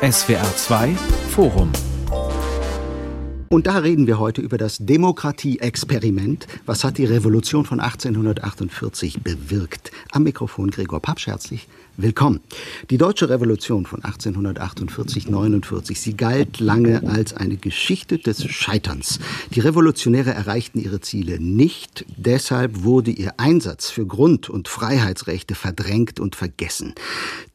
SWR 2 Forum und da reden wir heute über das Demokratie-Experiment. Was hat die Revolution von 1848 bewirkt? Am Mikrofon Gregor Papsch, herzlich willkommen. Die deutsche Revolution von 1848-49, sie galt lange als eine Geschichte des Scheiterns. Die Revolutionäre erreichten ihre Ziele nicht, deshalb wurde ihr Einsatz für Grund- und Freiheitsrechte verdrängt und vergessen.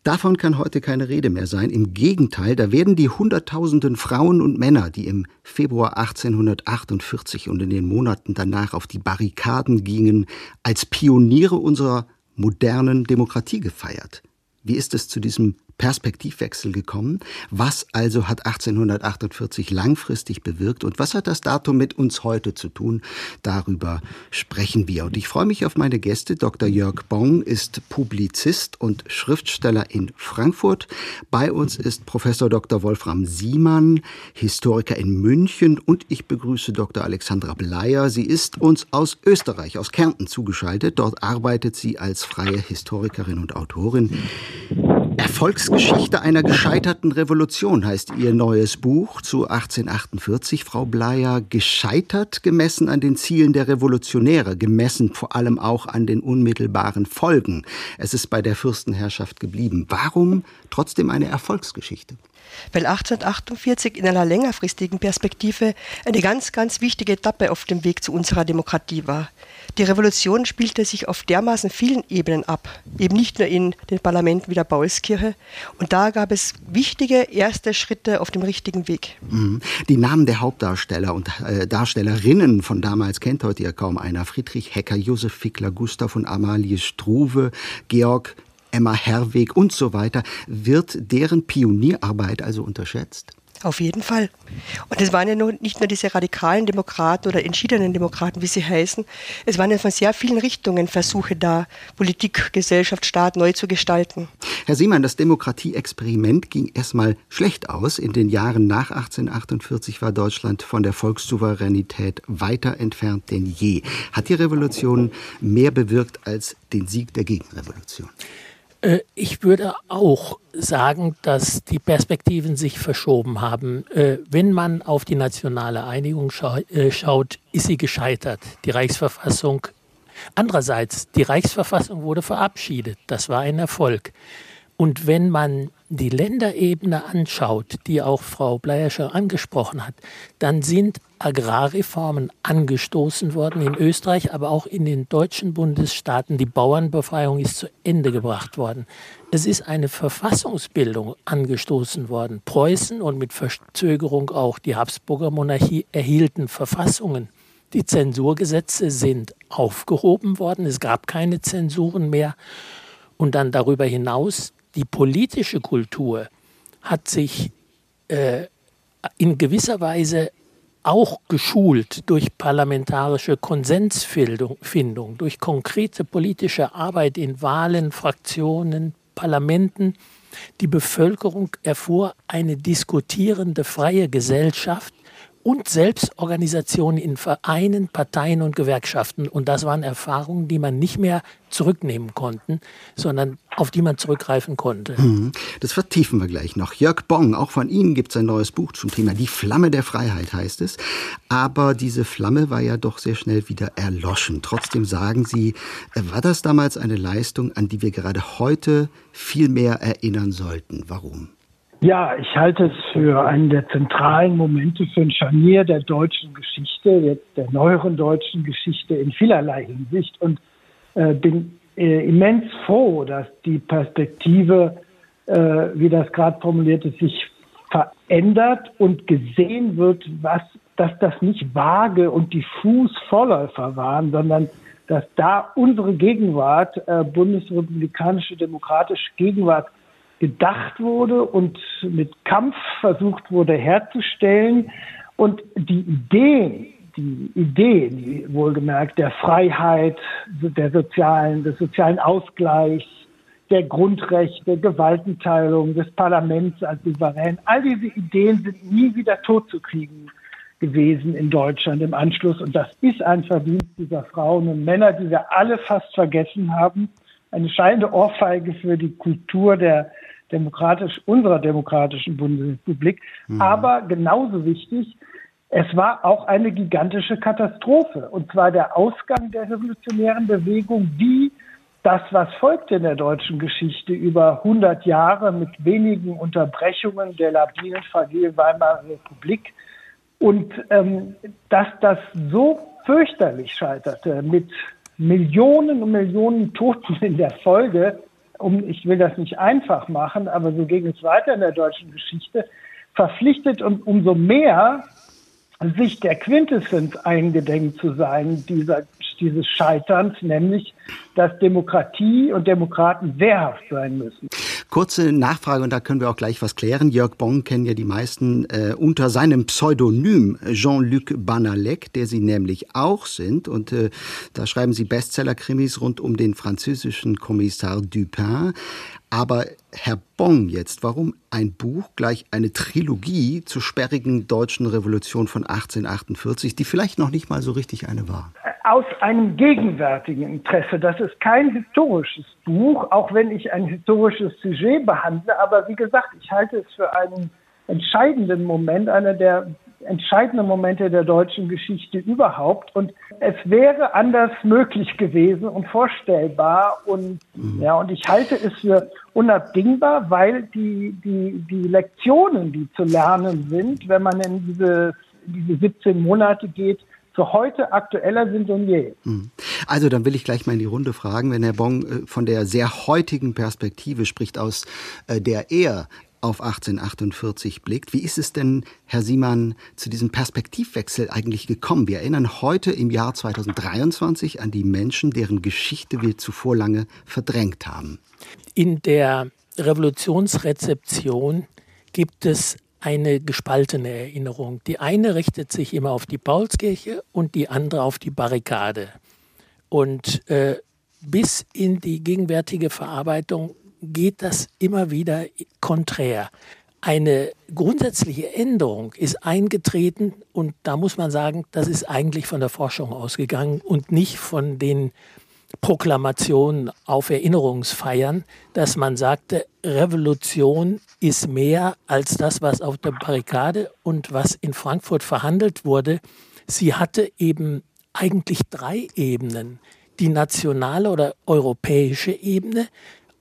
Davon kann heute keine Rede mehr sein. Im Gegenteil, da werden die Hunderttausenden Frauen und Männer, die im Februar 1848 und in den Monaten danach auf die Barrikaden gingen, als Pioniere unserer modernen Demokratie gefeiert. Wie ist es zu diesem Perspektivwechsel gekommen. Was also hat 1848 langfristig bewirkt und was hat das Datum mit uns heute zu tun? Darüber sprechen wir. Und ich freue mich auf meine Gäste. Dr. Jörg Bong ist Publizist und Schriftsteller in Frankfurt. Bei uns ist Professor Dr. Wolfram Siemann, Historiker in München und ich begrüße Dr. Alexandra Bleier. Sie ist uns aus Österreich, aus Kärnten zugeschaltet. Dort arbeitet sie als freie Historikerin und Autorin. Erfolgsgeschichte einer gescheiterten Revolution heißt Ihr neues Buch zu 1848, Frau Bleier. Gescheitert gemessen an den Zielen der Revolutionäre, gemessen vor allem auch an den unmittelbaren Folgen. Es ist bei der Fürstenherrschaft geblieben. Warum trotzdem eine Erfolgsgeschichte? Weil 1848 in einer längerfristigen Perspektive eine ganz, ganz wichtige Etappe auf dem Weg zu unserer Demokratie war. Die Revolution spielte sich auf dermaßen vielen Ebenen ab, eben nicht nur in den Parlamenten wie der Paulskirche. Und da gab es wichtige erste Schritte auf dem richtigen Weg. Mhm. Die Namen der Hauptdarsteller und äh, Darstellerinnen von damals kennt heute ja kaum einer. Friedrich Hecker, Josef Fickler, Gustav und Amalie Struve, Georg Emma Herweg und so weiter, wird deren Pionierarbeit also unterschätzt? Auf jeden Fall. Und es waren ja nur, nicht nur diese radikalen Demokraten oder entschiedenen Demokraten, wie sie heißen. Es waren ja von sehr vielen Richtungen Versuche da, Politik, Gesellschaft, Staat neu zu gestalten. Herr Siemann, das Demokratieexperiment ging erstmal schlecht aus. In den Jahren nach 1848 war Deutschland von der Volkssouveränität weiter entfernt denn je. Hat die Revolution mehr bewirkt als den Sieg der Gegenrevolution? Äh, ich würde auch sagen, dass die Perspektiven sich verschoben haben. Äh, wenn man auf die nationale Einigung äh, schaut, ist sie gescheitert. Die Reichsverfassung. Andererseits, die Reichsverfassung wurde verabschiedet. Das war ein Erfolg. Und wenn man die Länderebene anschaut, die auch Frau Bleierscher angesprochen hat, dann sind Agrarreformen angestoßen worden in Österreich, aber auch in den deutschen Bundesstaaten. Die Bauernbefreiung ist zu Ende gebracht worden. Es ist eine Verfassungsbildung angestoßen worden. Preußen und mit Verzögerung auch die Habsburger Monarchie erhielten Verfassungen. Die Zensurgesetze sind aufgehoben worden. Es gab keine Zensuren mehr. Und dann darüber hinaus die politische Kultur hat sich äh, in gewisser Weise auch geschult durch parlamentarische Konsensfindung, durch konkrete politische Arbeit in Wahlen, Fraktionen, Parlamenten. Die Bevölkerung erfuhr eine diskutierende freie Gesellschaft, und Selbstorganisation in Vereinen, Parteien und Gewerkschaften. Und das waren Erfahrungen, die man nicht mehr zurücknehmen konnte, sondern auf die man zurückgreifen konnte. Mhm. Das vertiefen wir gleich noch. Jörg Bong, auch von Ihnen gibt es ein neues Buch zum Thema Die Flamme der Freiheit heißt es. Aber diese Flamme war ja doch sehr schnell wieder erloschen. Trotzdem sagen Sie, äh, war das damals eine Leistung, an die wir gerade heute viel mehr erinnern sollten? Warum? Ja, ich halte es für einen der zentralen Momente für ein Scharnier der deutschen Geschichte, der, neueren deutschen Geschichte in vielerlei Hinsicht. Und äh, bin äh, immens froh, dass die Perspektive, äh, wie das gerade formuliert ist, sich verändert und gesehen wird, was, dass das nicht vage und diffus Vorläufer waren, sondern dass da unsere Gegenwart, äh, bundesrepublikanische demokratische Gegenwart, gedacht wurde und mit Kampf versucht wurde herzustellen. Und die Ideen, die Ideen, die wohlgemerkt der Freiheit, der sozialen, des sozialen Ausgleichs, der Grundrechte, Gewaltenteilung, des Parlaments als Souverän, all diese Ideen sind nie wieder totzukriegen gewesen in Deutschland im Anschluss. Und das ist ein Verdienst dieser Frauen und Männer, die wir alle fast vergessen haben. Eine scheinende Ohrfeige für die Kultur der demokratisch, unserer demokratischen Bundesrepublik. Mhm. Aber genauso wichtig, es war auch eine gigantische Katastrophe. Und zwar der Ausgang der revolutionären Bewegung, wie das, was folgte in der deutschen Geschichte über 100 Jahre mit wenigen Unterbrechungen der labilen fragilen Weimarer Republik. Und ähm, dass das so fürchterlich scheiterte mit Millionen und Millionen Toten in der Folge, um, ich will das nicht einfach machen, aber so ging es weiter in der deutschen Geschichte, verpflichtet und umso mehr sich der Quintessenz eingedenk zu sein, dieser, dieses Scheiterns, nämlich, dass Demokratie und Demokraten wehrhaft sein müssen. Kurze Nachfrage, und da können wir auch gleich was klären. Jörg Bong kennen ja die meisten äh, unter seinem Pseudonym Jean-Luc Banalek, der Sie nämlich auch sind. Und äh, da schreiben Sie Bestseller-Krimis rund um den französischen Kommissar Dupin. Aber Herr Bong jetzt, warum ein Buch gleich eine Trilogie zur sperrigen deutschen Revolution von 1848, die vielleicht noch nicht mal so richtig eine war? Aus einem gegenwärtigen Interesse. Das ist kein historisches Buch, auch wenn ich ein historisches Sujet behandle. Aber wie gesagt, ich halte es für einen entscheidenden Moment, einer der entscheidenden Momente der deutschen Geschichte überhaupt. Und es wäre anders möglich gewesen und vorstellbar. Und, mhm. ja, und ich halte es für unabdingbar, weil die, die, die Lektionen, die zu lernen sind, wenn man in diese, diese 17 Monate geht, für heute aktueller sind denn je. Mhm. Also dann will ich gleich mal in die Runde fragen, wenn Herr Bong äh, von der sehr heutigen Perspektive spricht, aus äh, der er auf 1848 blickt. Wie ist es denn, Herr Siemann, zu diesem Perspektivwechsel eigentlich gekommen? Wir erinnern heute im Jahr 2023 an die Menschen, deren Geschichte wir zuvor lange verdrängt haben. In der Revolutionsrezeption gibt es eine gespaltene Erinnerung. Die eine richtet sich immer auf die Paulskirche und die andere auf die Barrikade. Und äh, bis in die gegenwärtige Verarbeitung geht das immer wieder konträr. Eine grundsätzliche Änderung ist eingetreten und da muss man sagen, das ist eigentlich von der Forschung ausgegangen und nicht von den Proklamationen auf Erinnerungsfeiern, dass man sagte, Revolution ist mehr als das, was auf der Barrikade und was in Frankfurt verhandelt wurde. Sie hatte eben eigentlich drei Ebenen. Die nationale oder europäische Ebene,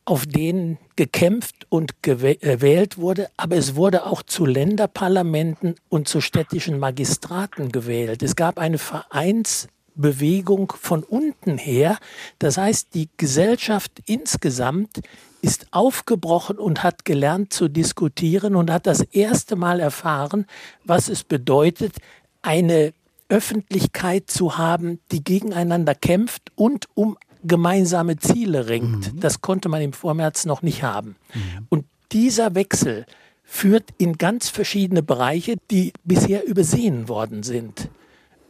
auf denen gekämpft und gewählt wurde, aber es wurde auch zu Länderparlamenten und zu städtischen Magistraten gewählt. Es gab eine Vereinsbewegung von unten her. Das heißt, die Gesellschaft insgesamt ist aufgebrochen und hat gelernt zu diskutieren und hat das erste Mal erfahren, was es bedeutet, eine Öffentlichkeit zu haben, die gegeneinander kämpft und um gemeinsame Ziele ringt. Mhm. Das konnte man im Vormärz noch nicht haben. Mhm. Und dieser Wechsel führt in ganz verschiedene Bereiche, die bisher übersehen worden sind.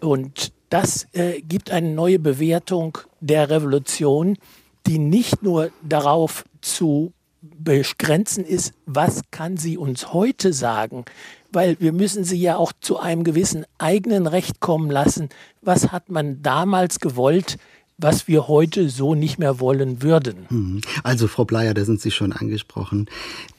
Und das äh, gibt eine neue Bewertung der Revolution, die nicht nur darauf zu begrenzen ist, was kann sie uns heute sagen, weil wir müssen sie ja auch zu einem gewissen eigenen Recht kommen lassen. Was hat man damals gewollt? Was wir heute so nicht mehr wollen würden. Mhm. Also Frau Bleier, da sind Sie schon angesprochen.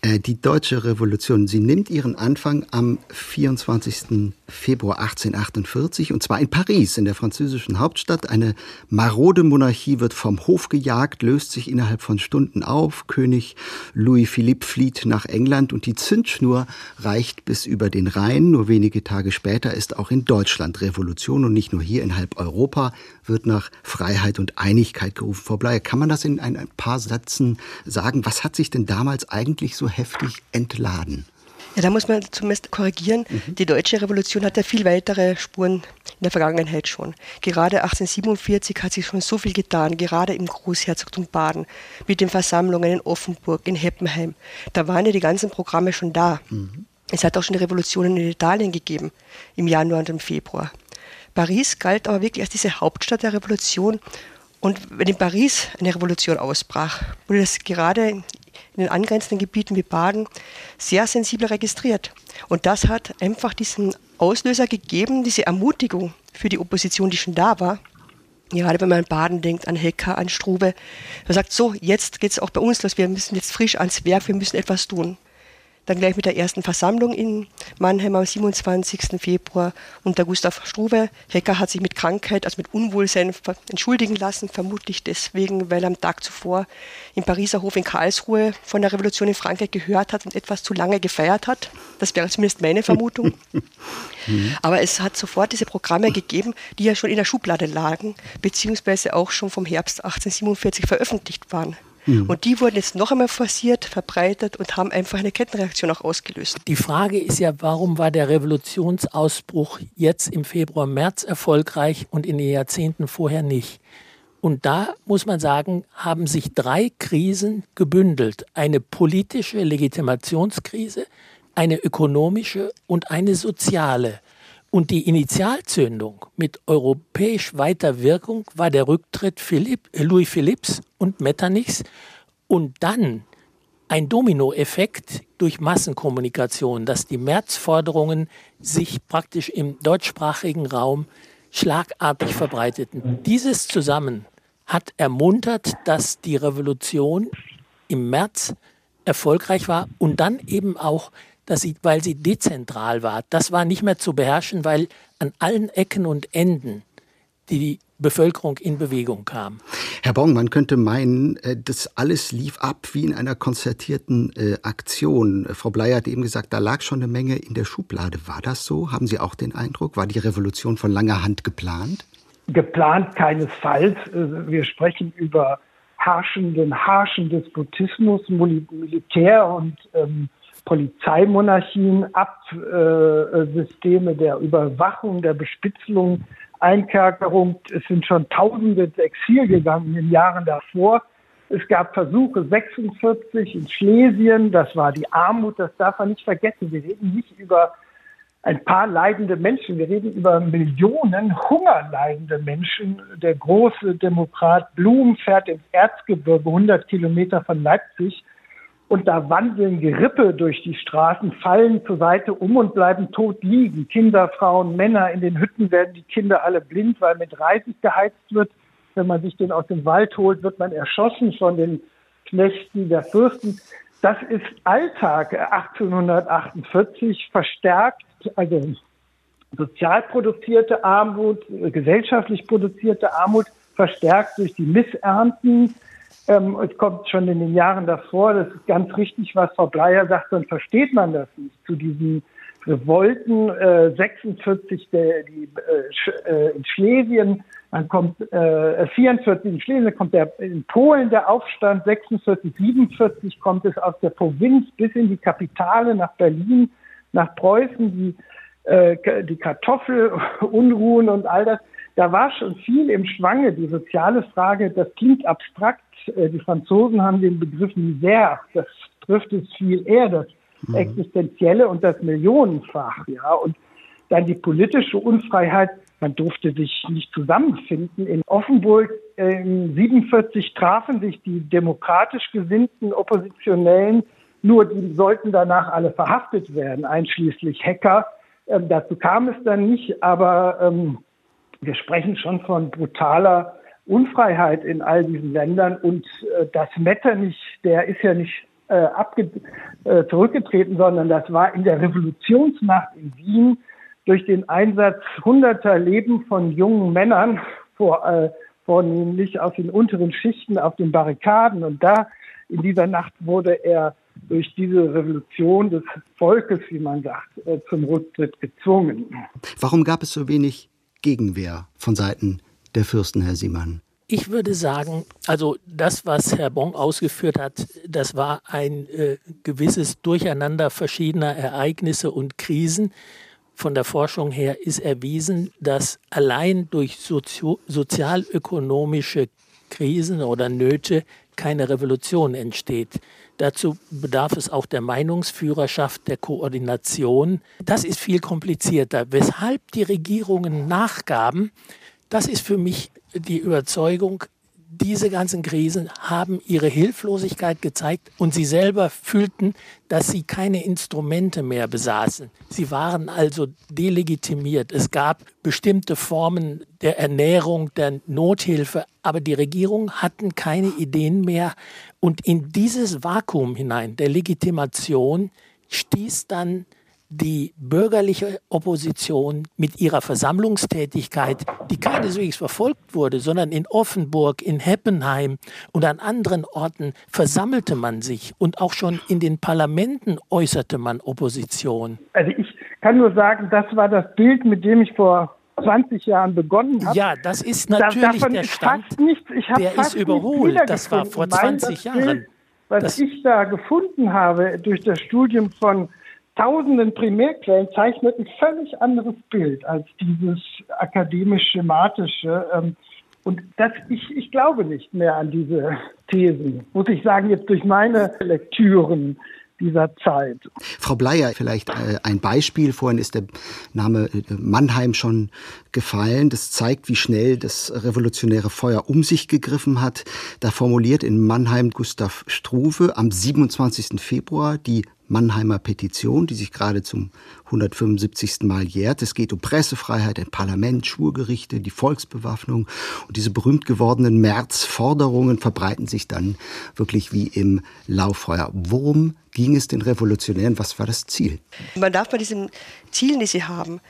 Äh, die deutsche Revolution, sie nimmt ihren Anfang am 24. Februar 1848 und zwar in Paris, in der französischen Hauptstadt. Eine marode Monarchie wird vom Hof gejagt, löst sich innerhalb von Stunden auf. König Louis Philippe flieht nach England und die Zündschnur reicht bis über den Rhein. Nur wenige Tage später ist auch in Deutschland Revolution und nicht nur hier in halb Europa wird nach Freiheit und Einigkeit gerufen. Frau Bleier, kann man das in ein paar Sätzen sagen? Was hat sich denn damals eigentlich so heftig entladen? Ja, da muss man zumindest korrigieren. Mhm. Die deutsche Revolution hat ja viel weitere Spuren in der Vergangenheit schon. Gerade 1847 hat sich schon so viel getan, gerade im Großherzogtum Baden, mit den Versammlungen in Offenburg, in Heppenheim. Da waren ja die ganzen Programme schon da. Mhm. Es hat auch schon Revolutionen in Italien gegeben, im Januar und im Februar. Paris galt aber wirklich als diese Hauptstadt der Revolution. Und wenn in Paris eine Revolution ausbrach, wurde das gerade in den angrenzenden Gebieten wie Baden sehr sensibel registriert. Und das hat einfach diesen Auslöser gegeben, diese Ermutigung für die Opposition, die schon da war, Gerade wenn man an Baden denkt, an Hecker, an Strube. Er sagt, so, jetzt geht es auch bei uns los, wir müssen jetzt frisch ans Werk, wir müssen etwas tun dann gleich mit der ersten Versammlung in Mannheim am 27. Februar unter Gustav Struve. Hecker hat sich mit Krankheit, also mit Unwohlsein entschuldigen lassen, vermutlich deswegen, weil er am Tag zuvor im Pariser Hof in Karlsruhe von der Revolution in Frankreich gehört hat und etwas zu lange gefeiert hat. Das wäre zumindest meine Vermutung. Aber es hat sofort diese Programme gegeben, die ja schon in der Schublade lagen, beziehungsweise auch schon vom Herbst 1847 veröffentlicht waren. Mhm. Und die wurden jetzt noch einmal forciert, verbreitet und haben einfach eine Kettenreaktion auch ausgelöst. Die Frage ist ja, warum war der Revolutionsausbruch jetzt im Februar, März erfolgreich und in den Jahrzehnten vorher nicht? Und da muss man sagen, haben sich drei Krisen gebündelt. Eine politische Legitimationskrise, eine ökonomische und eine soziale. Und die Initialzündung mit europäisch weiter Wirkung war der Rücktritt Philipp, äh, Louis Philipps und Metternichs und dann ein Dominoeffekt durch Massenkommunikation, dass die Märzforderungen sich praktisch im deutschsprachigen Raum schlagartig verbreiteten. Dieses zusammen hat ermuntert, dass die Revolution im März erfolgreich war und dann eben auch dass sie, weil sie dezentral war. Das war nicht mehr zu beherrschen, weil an allen Ecken und Enden die Bevölkerung in Bewegung kam. Herr Bong, man könnte meinen, äh, das alles lief ab wie in einer konzertierten äh, Aktion. Frau Bleier hat eben gesagt, da lag schon eine Menge in der Schublade. War das so? Haben Sie auch den Eindruck? War die Revolution von langer Hand geplant? Geplant keinesfalls. Äh, wir sprechen über herrschenden, harschen Despotismus, Militär und ähm, Polizeimonarchien, Absysteme äh, der Überwachung, der Bespitzelung, Einkerkerung. Es sind schon Tausende ins Exil gegangen in den Jahren davor. Es gab Versuche 46 in Schlesien, das war die Armut, das darf man nicht vergessen. Wir reden nicht über ein paar leidende Menschen, wir reden über Millionen hungerleidende Menschen. Der große Demokrat Blum fährt ins Erzgebirge 100 Kilometer von Leipzig und da wandeln Gerippe durch die Straßen, fallen zur Seite um und bleiben tot liegen. Kinder, Frauen, Männer, in den Hütten werden die Kinder alle blind, weil mit Reisig geheizt wird. Wenn man sich den aus dem Wald holt, wird man erschossen von den Knechten der Fürsten. Das ist Alltag 1848 verstärkt, also sozial produzierte Armut, gesellschaftlich produzierte Armut, verstärkt durch die Missernten, ähm, es kommt schon in den Jahren davor, das ist ganz richtig, was Frau Bleier sagt, dann versteht man das nicht. Zu diesen Revolten äh, 46 der, die, äh, äh, in Schlesien, dann kommt äh, 44 in Schlesien, kommt der in Polen der Aufstand, 46, 47 kommt es aus der Provinz bis in die Kapitale nach Berlin, nach Preußen, die, äh, die Kartoffelunruhen und all das. Da war schon viel im Schwange, die soziale Frage, das klingt abstrakt, äh, die Franzosen haben den Begriff Misère, das trifft es viel eher, das mhm. Existenzielle und das Millionenfach, ja, und dann die politische Unfreiheit, man durfte sich nicht zusammenfinden. In Offenburg äh, 47 trafen sich die demokratisch gesinnten Oppositionellen, nur die sollten danach alle verhaftet werden, einschließlich Hacker. Ähm, dazu kam es dann nicht, aber ähm, wir sprechen schon von brutaler Unfreiheit in all diesen Ländern und äh, das Metternich, der ist ja nicht äh, abge äh, zurückgetreten, sondern das war in der Revolutionsnacht in Wien durch den Einsatz hunderter Leben von jungen Männern, vor, äh, vornehmlich aus den unteren Schichten auf den Barrikaden. Und da in dieser Nacht wurde er durch diese Revolution des Volkes, wie man sagt, äh, zum Rücktritt gezwungen. Warum gab es so wenig Gegenwehr von Seiten der Fürsten, Herr Siemann? Ich würde sagen, also das, was Herr Bon ausgeführt hat, das war ein äh, gewisses Durcheinander verschiedener Ereignisse und Krisen. Von der Forschung her ist erwiesen, dass allein durch sozio sozialökonomische Krisen oder Nöte keine Revolution entsteht. Dazu bedarf es auch der Meinungsführerschaft, der Koordination. Das ist viel komplizierter. Weshalb die Regierungen nachgaben, das ist für mich die Überzeugung, diese ganzen Krisen haben ihre Hilflosigkeit gezeigt und sie selber fühlten, dass sie keine Instrumente mehr besaßen. Sie waren also delegitimiert. Es gab bestimmte Formen der Ernährung, der Nothilfe, aber die Regierung hatten keine Ideen mehr. Und in dieses Vakuum hinein der Legitimation stieß dann die bürgerliche Opposition mit ihrer Versammlungstätigkeit, die keineswegs verfolgt wurde, sondern in Offenburg, in Heppenheim und an anderen Orten versammelte man sich und auch schon in den Parlamenten äußerte man Opposition. Also ich kann nur sagen, das war das Bild, mit dem ich vor 20 Jahren begonnen habe. Ja, das ist natürlich da, der Stand, nichts, der ist überholt. Das war vor 20 Jahren. Bild, was das ich da gefunden habe durch das Studium von tausenden Primärquellen zeichnet ein völlig anderes Bild als dieses akademisch-schematische. Ähm, und das, ich, ich glaube nicht mehr an diese Thesen, muss ich sagen, jetzt durch meine Lektüren dieser Zeit. Frau Bleier, vielleicht äh, ein Beispiel. Vorhin ist der Name äh, Mannheim schon gefallen. Das zeigt, wie schnell das revolutionäre Feuer um sich gegriffen hat. Da formuliert in Mannheim Gustav Struve am 27. Februar die Mannheimer Petition, die sich gerade zum 175. Mal jährt. Es geht um Pressefreiheit, ein Parlament, Schwurgerichte, die Volksbewaffnung. Und diese berühmt gewordenen Märzforderungen verbreiten sich dann wirklich wie im Lauffeuer. Worum ging es den Revolutionären? Was war das Ziel? Man darf bei diesen Zielen, die sie haben,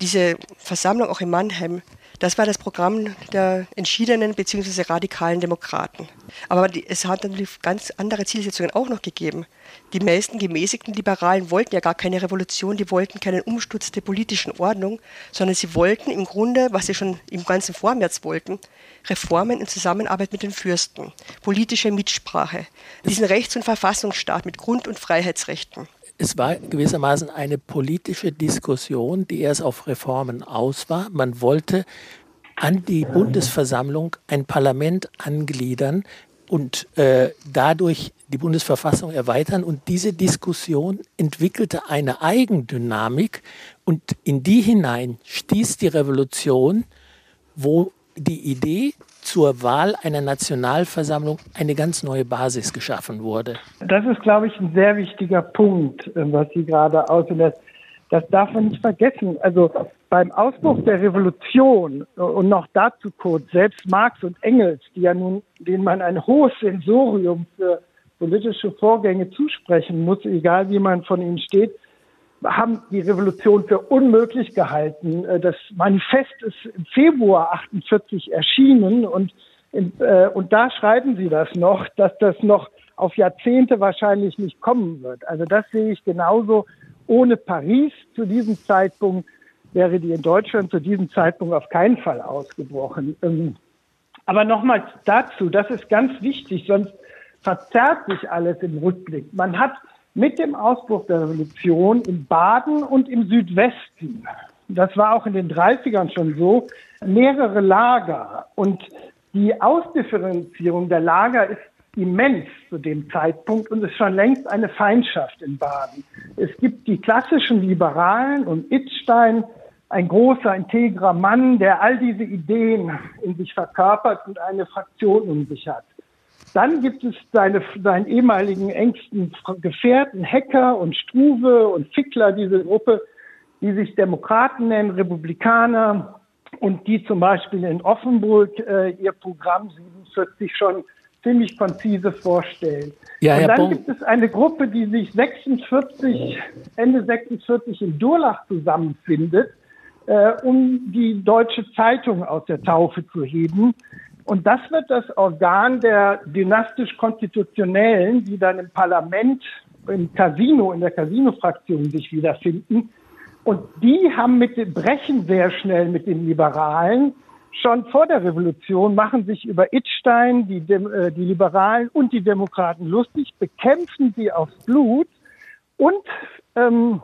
diese Versammlung auch in Mannheim, das war das Programm der entschiedenen bzw. radikalen Demokraten. Aber es hat natürlich ganz andere Zielsetzungen auch noch gegeben. Die meisten gemäßigten Liberalen wollten ja gar keine Revolution, die wollten keinen Umsturz der politischen Ordnung, sondern sie wollten im Grunde, was sie schon im ganzen Vormärz wollten, Reformen in Zusammenarbeit mit den Fürsten, politische Mitsprache, diesen Rechts- und Verfassungsstaat mit Grund- und Freiheitsrechten es war gewissermaßen eine politische Diskussion, die erst auf Reformen aus war. Man wollte an die Bundesversammlung ein Parlament angliedern und äh, dadurch die Bundesverfassung erweitern. Und diese Diskussion entwickelte eine Eigendynamik und in die hinein stieß die Revolution, wo die Idee zur Wahl einer Nationalversammlung eine ganz neue Basis geschaffen wurde. Das ist, glaube ich, ein sehr wichtiger Punkt, äh, was Sie gerade ausführen. Das darf man nicht vergessen. Also beim Ausbruch der Revolution äh, und noch dazu kurz, selbst Marx und Engels, die ja nun, denen man ein hohes Sensorium für politische Vorgänge zusprechen muss, egal wie man von ihnen steht, haben die Revolution für unmöglich gehalten. Äh, das Manifest ist im Februar 48 erschienen und, äh, und da schreiben sie das noch, dass das noch auf Jahrzehnte wahrscheinlich nicht kommen wird. Also das sehe ich genauso. Ohne Paris zu diesem Zeitpunkt wäre die in Deutschland zu diesem Zeitpunkt auf keinen Fall ausgebrochen. Ähm, aber nochmals dazu, das ist ganz wichtig, sonst verzerrt sich alles im Rückblick. Man hat mit dem Ausbruch der Revolution in Baden und im Südwesten, das war auch in den 30ern schon so, mehrere Lager. Und die Ausdifferenzierung der Lager ist immens zu dem Zeitpunkt und ist schon längst eine Feindschaft in Baden. Es gibt die klassischen Liberalen und Itzstein, ein großer, integrer Mann, der all diese Ideen in sich verkörpert und eine Fraktion um sich hat. Dann gibt es seine, seinen ehemaligen engsten Gefährten, Hacker und Struve und Fickler, diese Gruppe, die sich Demokraten nennen, Republikaner und die zum Beispiel in Offenburg äh, ihr Programm 47 schon ziemlich konzise vorstellen. Ja, und dann Bon. gibt es eine Gruppe, die sich 46, Ende 46 in Durlach zusammenfindet, äh, um die deutsche Zeitung aus der Taufe zu heben. Und das wird das Organ der dynastisch-konstitutionellen, die dann im Parlament, im Casino, in der Casino-Fraktion sich wiederfinden. Und die haben mit Brechen sehr schnell mit den Liberalen schon vor der Revolution, machen sich über Itzstein, die, äh, die Liberalen und die Demokraten lustig, bekämpfen sie aufs Blut und ähm,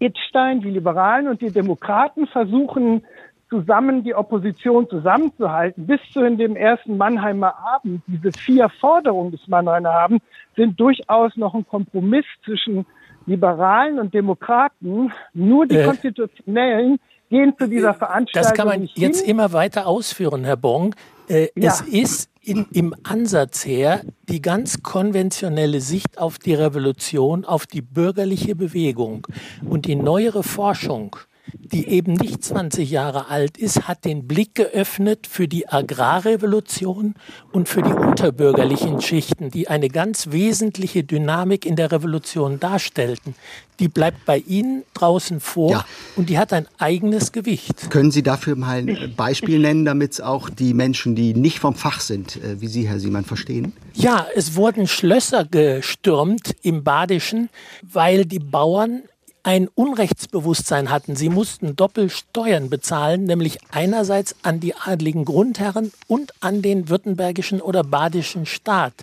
Itzstein, die Liberalen und die Demokraten versuchen zusammen die Opposition zusammenzuhalten, bis zu in dem ersten Mannheimer Abend, diese vier Forderungen des Mannheimer Abends sind durchaus noch ein Kompromiss zwischen Liberalen und Demokraten. Nur die äh, Konstitutionellen gehen zu dieser Veranstaltung. Das kann man jetzt hin. immer weiter ausführen, Herr Bong. Äh, ja. Es ist in, im Ansatz her die ganz konventionelle Sicht auf die Revolution, auf die bürgerliche Bewegung und die neuere Forschung die eben nicht 20 Jahre alt ist, hat den Blick geöffnet für die Agrarrevolution und für die unterbürgerlichen Schichten, die eine ganz wesentliche Dynamik in der Revolution darstellten. Die bleibt bei Ihnen draußen vor ja. und die hat ein eigenes Gewicht. Können Sie dafür mal ein Beispiel nennen, damit es auch die Menschen, die nicht vom Fach sind, äh, wie Sie, Herr Siemann, verstehen? Ja, es wurden Schlösser gestürmt im Badischen, weil die Bauern ein Unrechtsbewusstsein hatten. Sie mussten Doppelsteuern bezahlen, nämlich einerseits an die adligen Grundherren und an den württembergischen oder badischen Staat.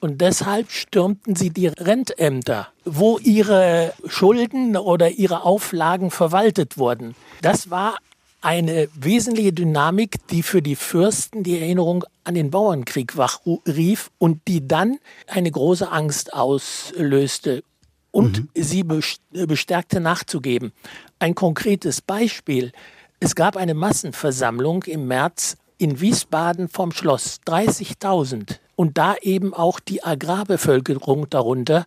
Und deshalb stürmten sie die Rentämter, wo ihre Schulden oder ihre Auflagen verwaltet wurden. Das war eine wesentliche Dynamik, die für die Fürsten die Erinnerung an den Bauernkrieg wachrief und die dann eine große Angst auslöste und mhm. sie bestärkte nachzugeben. Ein konkretes Beispiel. Es gab eine Massenversammlung im März in Wiesbaden vom Schloss, 30.000. Und da eben auch die Agrarbevölkerung darunter,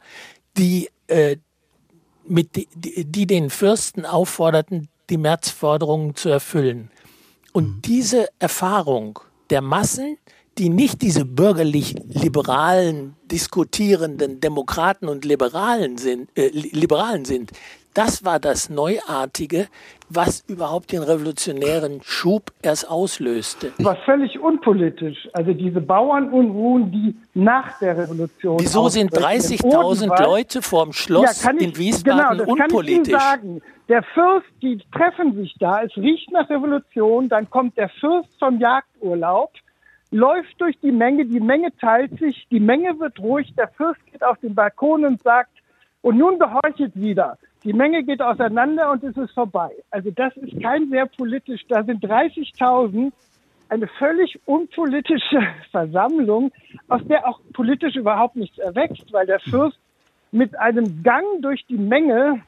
die, äh, mit, die, die den Fürsten aufforderten, die Märzforderungen zu erfüllen. Und mhm. diese Erfahrung der Massen, die nicht diese bürgerlich-liberalen, diskutierenden Demokraten und Liberalen sind, äh, Liberalen sind. Das war das Neuartige, was überhaupt den revolutionären Schub erst auslöste. War völlig unpolitisch. Also diese Bauernunruhen, die nach der Revolution. Wieso sind 30.000 Leute vorm Schloss ja, ich, in Wiesbaden genau, das unpolitisch? Kann ich Ihnen sagen. Der Fürst, die treffen sich da, es riecht nach Revolution, dann kommt der Fürst vom Jagdurlaub läuft durch die Menge, die Menge teilt sich, die Menge wird ruhig, der Fürst geht auf den Balkon und sagt, und nun gehorchet wieder. Die Menge geht auseinander und es ist vorbei. Also das ist kein sehr politisch, da sind 30.000, eine völlig unpolitische Versammlung, aus der auch politisch überhaupt nichts erwächst, weil der Fürst mit einem Gang durch die Menge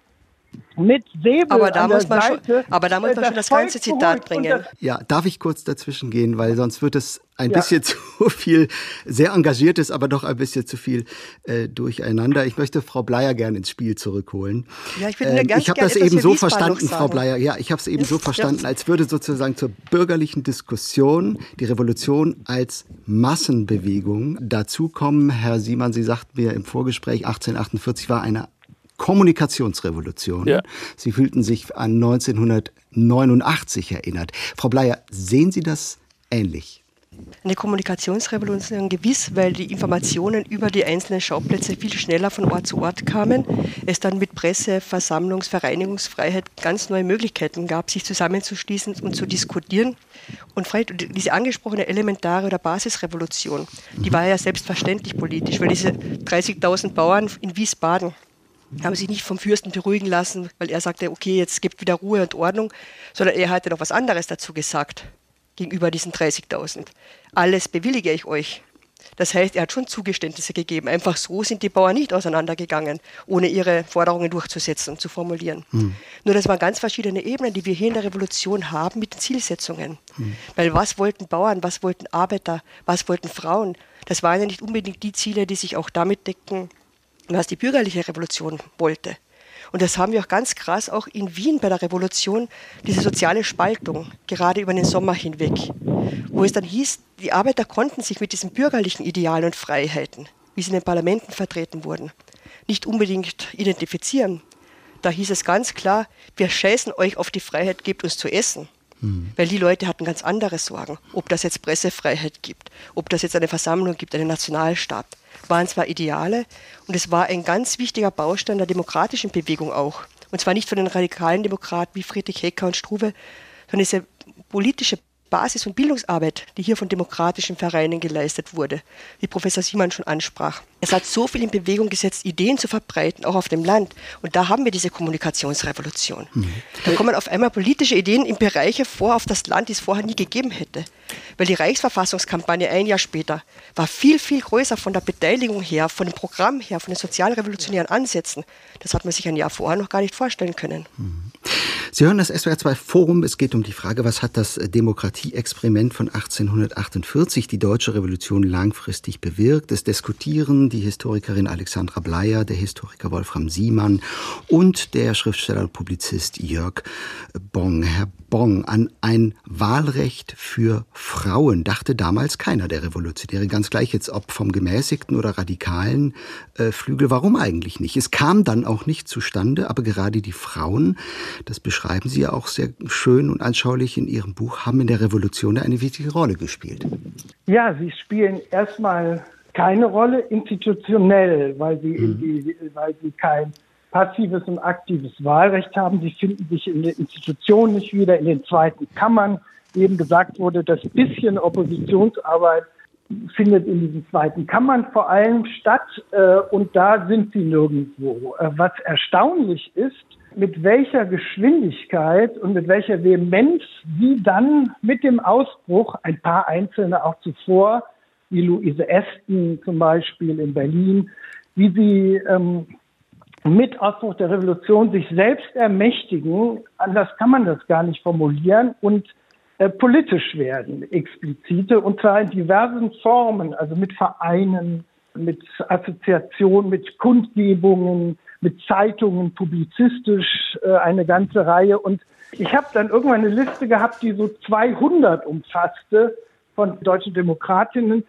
mit Säbel aber da muss man Seite, schon, aber da muss man schon das ganze Zitat bringen. Ja, darf ich kurz dazwischen gehen, weil sonst wird es ein ja. bisschen zu viel, sehr engagiertes, aber doch ein bisschen zu viel äh, durcheinander. Ich möchte Frau Bleier gerne ins Spiel zurückholen. Ja, ich würde ähm, ganz Ich habe das eben so verstanden, Frau Bleier. Ja, ich habe es eben so verstanden, als würde sozusagen zur bürgerlichen Diskussion die Revolution als Massenbewegung dazukommen. Herr Siemann, Sie sagten mir im Vorgespräch, 1848 war eine Kommunikationsrevolution. Ja. Sie fühlten sich an 1989 erinnert. Frau Bleier, sehen Sie das ähnlich? Eine Kommunikationsrevolution gewiss, weil die Informationen über die einzelnen Schauplätze viel schneller von Ort zu Ort kamen. Es dann mit Presse, Versammlungs-, Vereinigungsfreiheit ganz neue Möglichkeiten gab, sich zusammenzuschließen und zu diskutieren. Und diese angesprochene elementare oder Basisrevolution, die war ja selbstverständlich politisch, weil diese 30.000 Bauern in Wiesbaden, haben sich nicht vom Fürsten beruhigen lassen, weil er sagte, okay, jetzt gibt wieder Ruhe und Ordnung, sondern er hatte noch was anderes dazu gesagt gegenüber diesen 30.000. Alles bewillige ich euch. Das heißt, er hat schon Zugeständnisse gegeben. Einfach so sind die Bauern nicht auseinandergegangen, ohne ihre Forderungen durchzusetzen und zu formulieren. Hm. Nur das waren ganz verschiedene Ebenen, die wir hier in der Revolution haben mit den Zielsetzungen. Hm. Weil was wollten Bauern, was wollten Arbeiter, was wollten Frauen? Das waren ja nicht unbedingt die Ziele, die sich auch damit decken, was die bürgerliche Revolution wollte. Und das haben wir auch ganz krass auch in Wien bei der Revolution, diese soziale Spaltung, gerade über den Sommer hinweg, wo es dann hieß, die Arbeiter konnten sich mit diesen bürgerlichen Idealen und Freiheiten, wie sie in den Parlamenten vertreten wurden, nicht unbedingt identifizieren. Da hieß es ganz klar, wir scheißen euch auf die Freiheit, gebt uns zu essen. Mhm. Weil die Leute hatten ganz andere Sorgen. Ob das jetzt Pressefreiheit gibt, ob das jetzt eine Versammlung gibt, einen Nationalstaat waren zwar Ideale und es war ein ganz wichtiger Baustein der demokratischen Bewegung auch. Und zwar nicht von den radikalen Demokraten wie Friedrich Hecker und Struve, sondern diese politische Basis- und Bildungsarbeit, die hier von demokratischen Vereinen geleistet wurde, wie Professor Siemann schon ansprach. Es hat so viel in Bewegung gesetzt, Ideen zu verbreiten, auch auf dem Land. Und da haben wir diese Kommunikationsrevolution. Mhm. Da kommen auf einmal politische Ideen in Bereiche vor auf das Land, die es vorher nie gegeben hätte. Weil die Reichsverfassungskampagne ein Jahr später war viel, viel größer von der Beteiligung her, von dem Programm her, von den sozialrevolutionären Ansätzen. Das hat man sich ein Jahr vorher noch gar nicht vorstellen können. Mhm. Sie hören das SWR 2 Forum. Es geht um die Frage, was hat das Demokratieexperiment von 1848, die deutsche Revolution, langfristig bewirkt? Es diskutieren die Historikerin Alexandra Bleier, der Historiker Wolfram Siemann und der Schriftsteller und Publizist Jörg Bong. Herr Bong, an ein Wahlrecht für Frauen dachte damals keiner der Revolutionäre. Ganz gleich jetzt ob vom gemäßigten oder radikalen äh, Flügel. Warum eigentlich nicht? Es kam dann auch nicht zustande, aber gerade die Frauen, das beschreiben Sie ja auch sehr schön und anschaulich in Ihrem Buch, haben in der Revolution eine wichtige Rolle gespielt. Ja, sie spielen erstmal keine Rolle institutionell, weil sie, mhm. die, weil sie kein passives und aktives Wahlrecht haben. Sie finden sich in den Institutionen nicht wieder, in den zweiten Kammern. Eben gesagt wurde, das bisschen Oppositionsarbeit findet in diesen zweiten Kammern vor allem statt äh, und da sind sie nirgendwo. Äh, was erstaunlich ist, mit welcher Geschwindigkeit und mit welcher Vehemenz sie dann mit dem Ausbruch, ein paar Einzelne auch zuvor, wie Luise Aston zum Beispiel in Berlin, wie sie ähm, mit Ausbruch der Revolution sich selbst ermächtigen, anders kann man das gar nicht formulieren, und äh, politisch werden, explizite, und zwar in diversen Formen, also mit Vereinen, mit Assoziationen, mit Kundgebungen, mit Zeitungen, publizistisch äh, eine ganze Reihe. Und ich habe dann irgendwann eine Liste gehabt, die so 200 umfasste von deutschen Demokratinnen,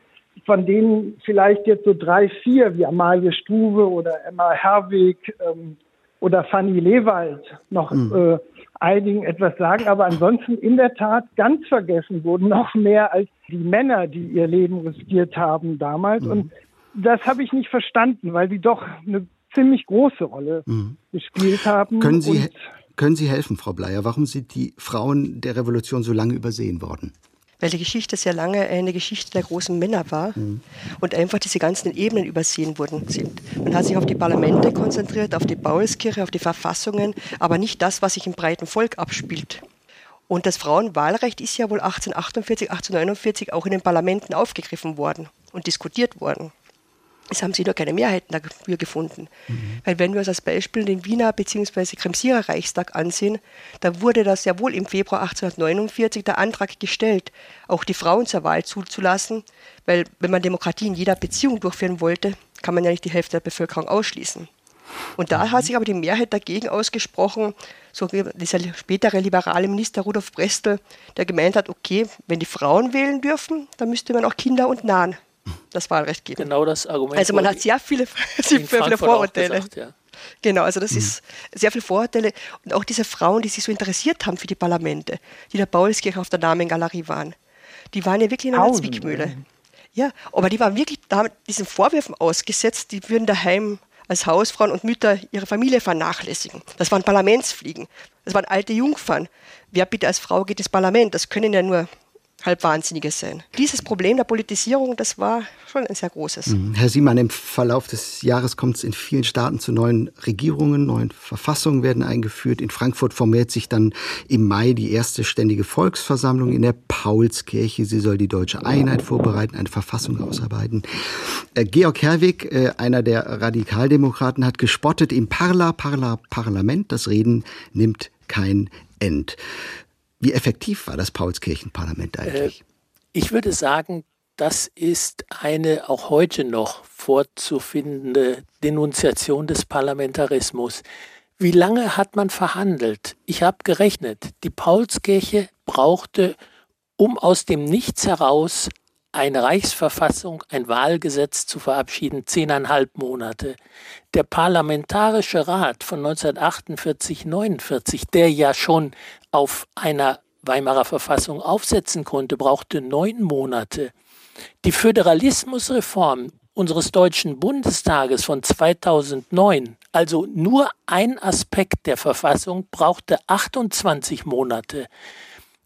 von denen vielleicht jetzt so drei, vier wie Amalie Struve oder Emma Herweg ähm, oder Fanny Lewald noch mhm. äh, einigen etwas sagen, aber ansonsten in der Tat ganz vergessen wurden, noch mehr als die Männer, die ihr Leben riskiert haben damals. Mhm. Und das habe ich nicht verstanden, weil die doch eine ziemlich große Rolle mhm. gespielt haben. Können Sie, können Sie helfen, Frau Bleier? Warum sind die Frauen der Revolution so lange übersehen worden? Weil die Geschichte sehr lange eine Geschichte der großen Männer war mhm. und einfach diese ganzen Ebenen übersehen worden sind. Man hat sich auf die Parlamente konzentriert, auf die Paulskirche, auf die Verfassungen, aber nicht das, was sich im breiten Volk abspielt. Und das Frauenwahlrecht ist ja wohl 1848, 1849 auch in den Parlamenten aufgegriffen worden und diskutiert worden. Es haben sie nur keine Mehrheiten dafür gefunden. Mhm. Weil wenn wir uns als Beispiel den Wiener bzw. Kremsierer Reichstag ansehen, da wurde das ja wohl im Februar 1849 der Antrag gestellt, auch die Frauen zur Wahl zuzulassen, weil wenn man Demokratie in jeder Beziehung durchführen wollte, kann man ja nicht die Hälfte der Bevölkerung ausschließen. Und da hat sich aber die Mehrheit dagegen ausgesprochen, so dieser spätere liberale Minister Rudolf Brestel, der gemeint hat, okay, wenn die Frauen wählen dürfen, dann müsste man auch Kinder und Nahen das Wahlrecht geben. Genau das Argument. Also man hat sehr viele, sehr viele Vorurteile. Gesagt, ja. Genau, also das mhm. ist sehr viele Vorurteile. Und auch diese Frauen, die sich so interessiert haben für die Parlamente, die der Paulskirche auf der Damengalerie waren, die waren ja wirklich in einer Tausende. Zwickmühle. Ja, aber die waren wirklich diesen Vorwürfen ausgesetzt, die würden daheim als Hausfrauen und Mütter ihre Familie vernachlässigen. Das waren Parlamentsfliegen. Das waren alte Jungfern. Wer bitte als Frau geht ins Parlament? Das können ja nur halb Wahnsinnige sein. Dieses Problem der Politisierung, das war schon ein sehr großes. Mhm. Herr Siemann, im Verlauf des Jahres kommt es in vielen Staaten zu neuen Regierungen, neuen Verfassungen werden eingeführt. In Frankfurt formiert sich dann im Mai die erste ständige Volksversammlung in der Paulskirche. Sie soll die deutsche Einheit vorbereiten, eine Verfassung ausarbeiten. Äh, Georg Herwig, äh, einer der Radikaldemokraten, hat gespottet, im Parla, Parla, Parlament, das Reden nimmt kein End. Wie effektiv war das Paulskirchenparlament eigentlich? Äh, ich würde sagen, das ist eine auch heute noch vorzufindende Denunziation des Parlamentarismus. Wie lange hat man verhandelt? Ich habe gerechnet, die Paulskirche brauchte, um aus dem Nichts heraus eine Reichsverfassung, ein Wahlgesetz zu verabschieden, zehneinhalb Monate. Der Parlamentarische Rat von 1948-49, der ja schon auf einer Weimarer Verfassung aufsetzen konnte, brauchte neun Monate. Die Föderalismusreform unseres Deutschen Bundestages von 2009, also nur ein Aspekt der Verfassung, brauchte 28 Monate.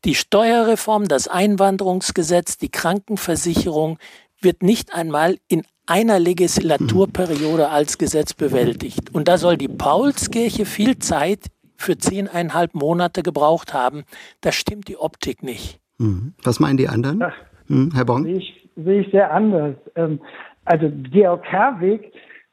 Die Steuerreform, das Einwanderungsgesetz, die Krankenversicherung wird nicht einmal in einer Legislaturperiode als Gesetz bewältigt. Und da soll die Paulskirche viel Zeit für zehneinhalb Monate gebraucht haben. Da stimmt die Optik nicht. Mhm. Was meinen die anderen? Ja, hm, Herr Bong? Sehe ich, sehe ich sehr anders. Ähm, also Georg Herwig,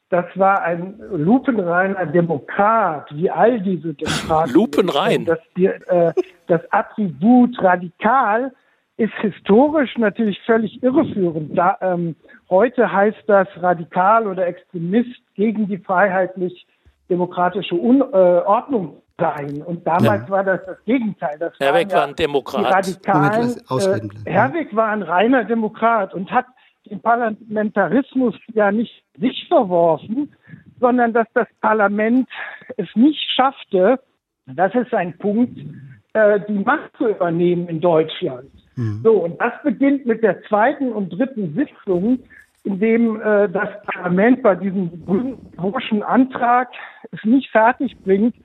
das war ein lupenreiner Demokrat, wie all diese Demokraten. Lupenrein. Das, die, äh, das Attribut radikal ist historisch natürlich völlig irreführend. Da, ähm, heute heißt das radikal oder Extremist gegen die freiheitlich-demokratische äh, Ordnung sein. Und damals ja. war das das Gegenteil. Das Herwig war, ja war ein Demokrat. Radikalen, äh, Herwig war ein reiner Demokrat und hat den Parlamentarismus ja nicht sich verworfen, sondern dass das Parlament es nicht schaffte, das ist ein Punkt, äh, die Macht zu übernehmen in Deutschland. Mhm. So, und das beginnt mit der zweiten und dritten Sitzung, in dem äh, das Parlament bei diesem burschen Antrag es nicht fertig bringt,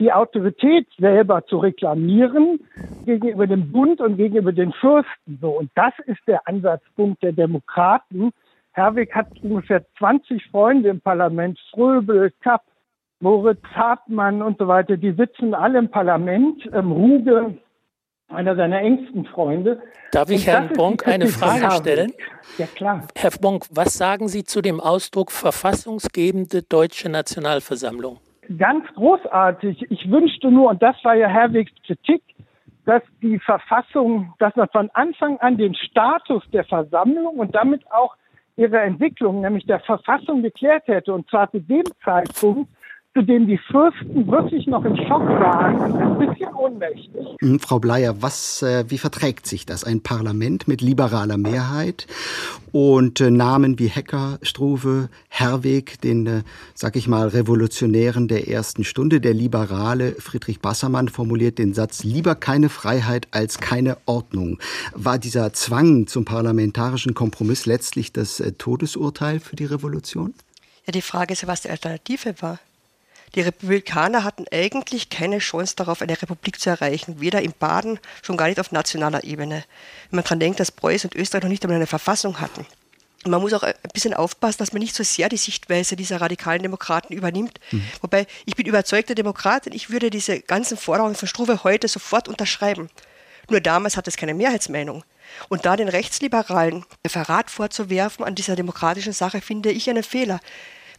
die Autorität selber zu reklamieren gegenüber dem Bund und gegenüber den Fürsten. So. Und das ist der Ansatzpunkt der Demokraten. Herwig hat ungefähr 20 Freunde im Parlament, Fröbel, Kapp, Moritz Hartmann und so weiter, die sitzen alle im Parlament. Ähm, Ruge, einer seiner engsten Freunde. Darf ich Herrn Bonk eine Frage stellen? Ja, klar. Herr Bonk, was sagen Sie zu dem Ausdruck verfassungsgebende deutsche Nationalversammlung? Ganz großartig. Ich wünschte nur, und das war ja Herwigs Kritik, dass die Verfassung, dass man von Anfang an den Status der Versammlung und damit auch ihre Entwicklung, nämlich der Verfassung geklärt hätte. Und zwar zu dem Zeitpunkt, zu dem die Fürsten wirklich noch im Schock waren, ein bisschen ohnmächtig. Hm, Frau Bleier, was, äh, wie verträgt sich das? Ein Parlament mit liberaler Mehrheit und äh, Namen wie Hecker, Struve, Herweg, den, äh, sag ich mal, Revolutionären der ersten Stunde. Der Liberale Friedrich Bassermann formuliert den Satz, lieber keine Freiheit als keine Ordnung. War dieser Zwang zum parlamentarischen Kompromiss letztlich das Todesurteil für die Revolution? Ja, die Frage ist, was die Alternative war. Die Republikaner hatten eigentlich keine Chance darauf, eine Republik zu erreichen, weder in Baden, schon gar nicht auf nationaler Ebene. Wenn man daran denkt, dass Preußen und Österreich noch nicht einmal eine Verfassung hatten. Und man muss auch ein bisschen aufpassen, dass man nicht so sehr die Sichtweise dieser radikalen Demokraten übernimmt. Mhm. Wobei ich bin überzeugter Demokrat und ich würde diese ganzen Forderungen von Struve heute sofort unterschreiben. Nur damals hat es keine Mehrheitsmeinung. Und da den Rechtsliberalen Verrat vorzuwerfen an dieser demokratischen Sache, finde ich einen Fehler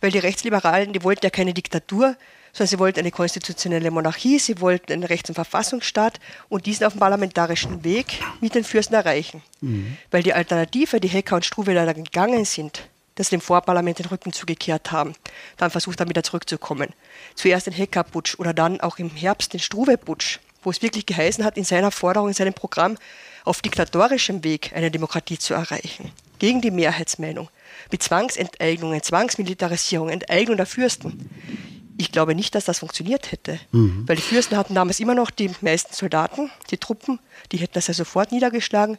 weil die Rechtsliberalen, die wollten ja keine Diktatur, sondern sie wollten eine konstitutionelle Monarchie, sie wollten einen Rechts- und Verfassungsstaat und diesen auf dem parlamentarischen Weg mit den Fürsten erreichen. Mhm. Weil die Alternative, die Hecker und Struve leider gegangen sind, dass sie dem Vorparlament den Rücken zugekehrt haben, dann versucht dann wieder zurückzukommen. Zuerst den Hecker-Putsch oder dann auch im Herbst den Struve-Putsch, wo es wirklich geheißen hat, in seiner Forderung, in seinem Programm, auf diktatorischem Weg eine Demokratie zu erreichen, gegen die Mehrheitsmeinung mit Zwangsenteignungen, Zwangsmilitarisierung, Enteignung der Fürsten. Ich glaube nicht, dass das funktioniert hätte, mhm. weil die Fürsten hatten damals immer noch die meisten Soldaten, die Truppen, die hätten das ja sofort niedergeschlagen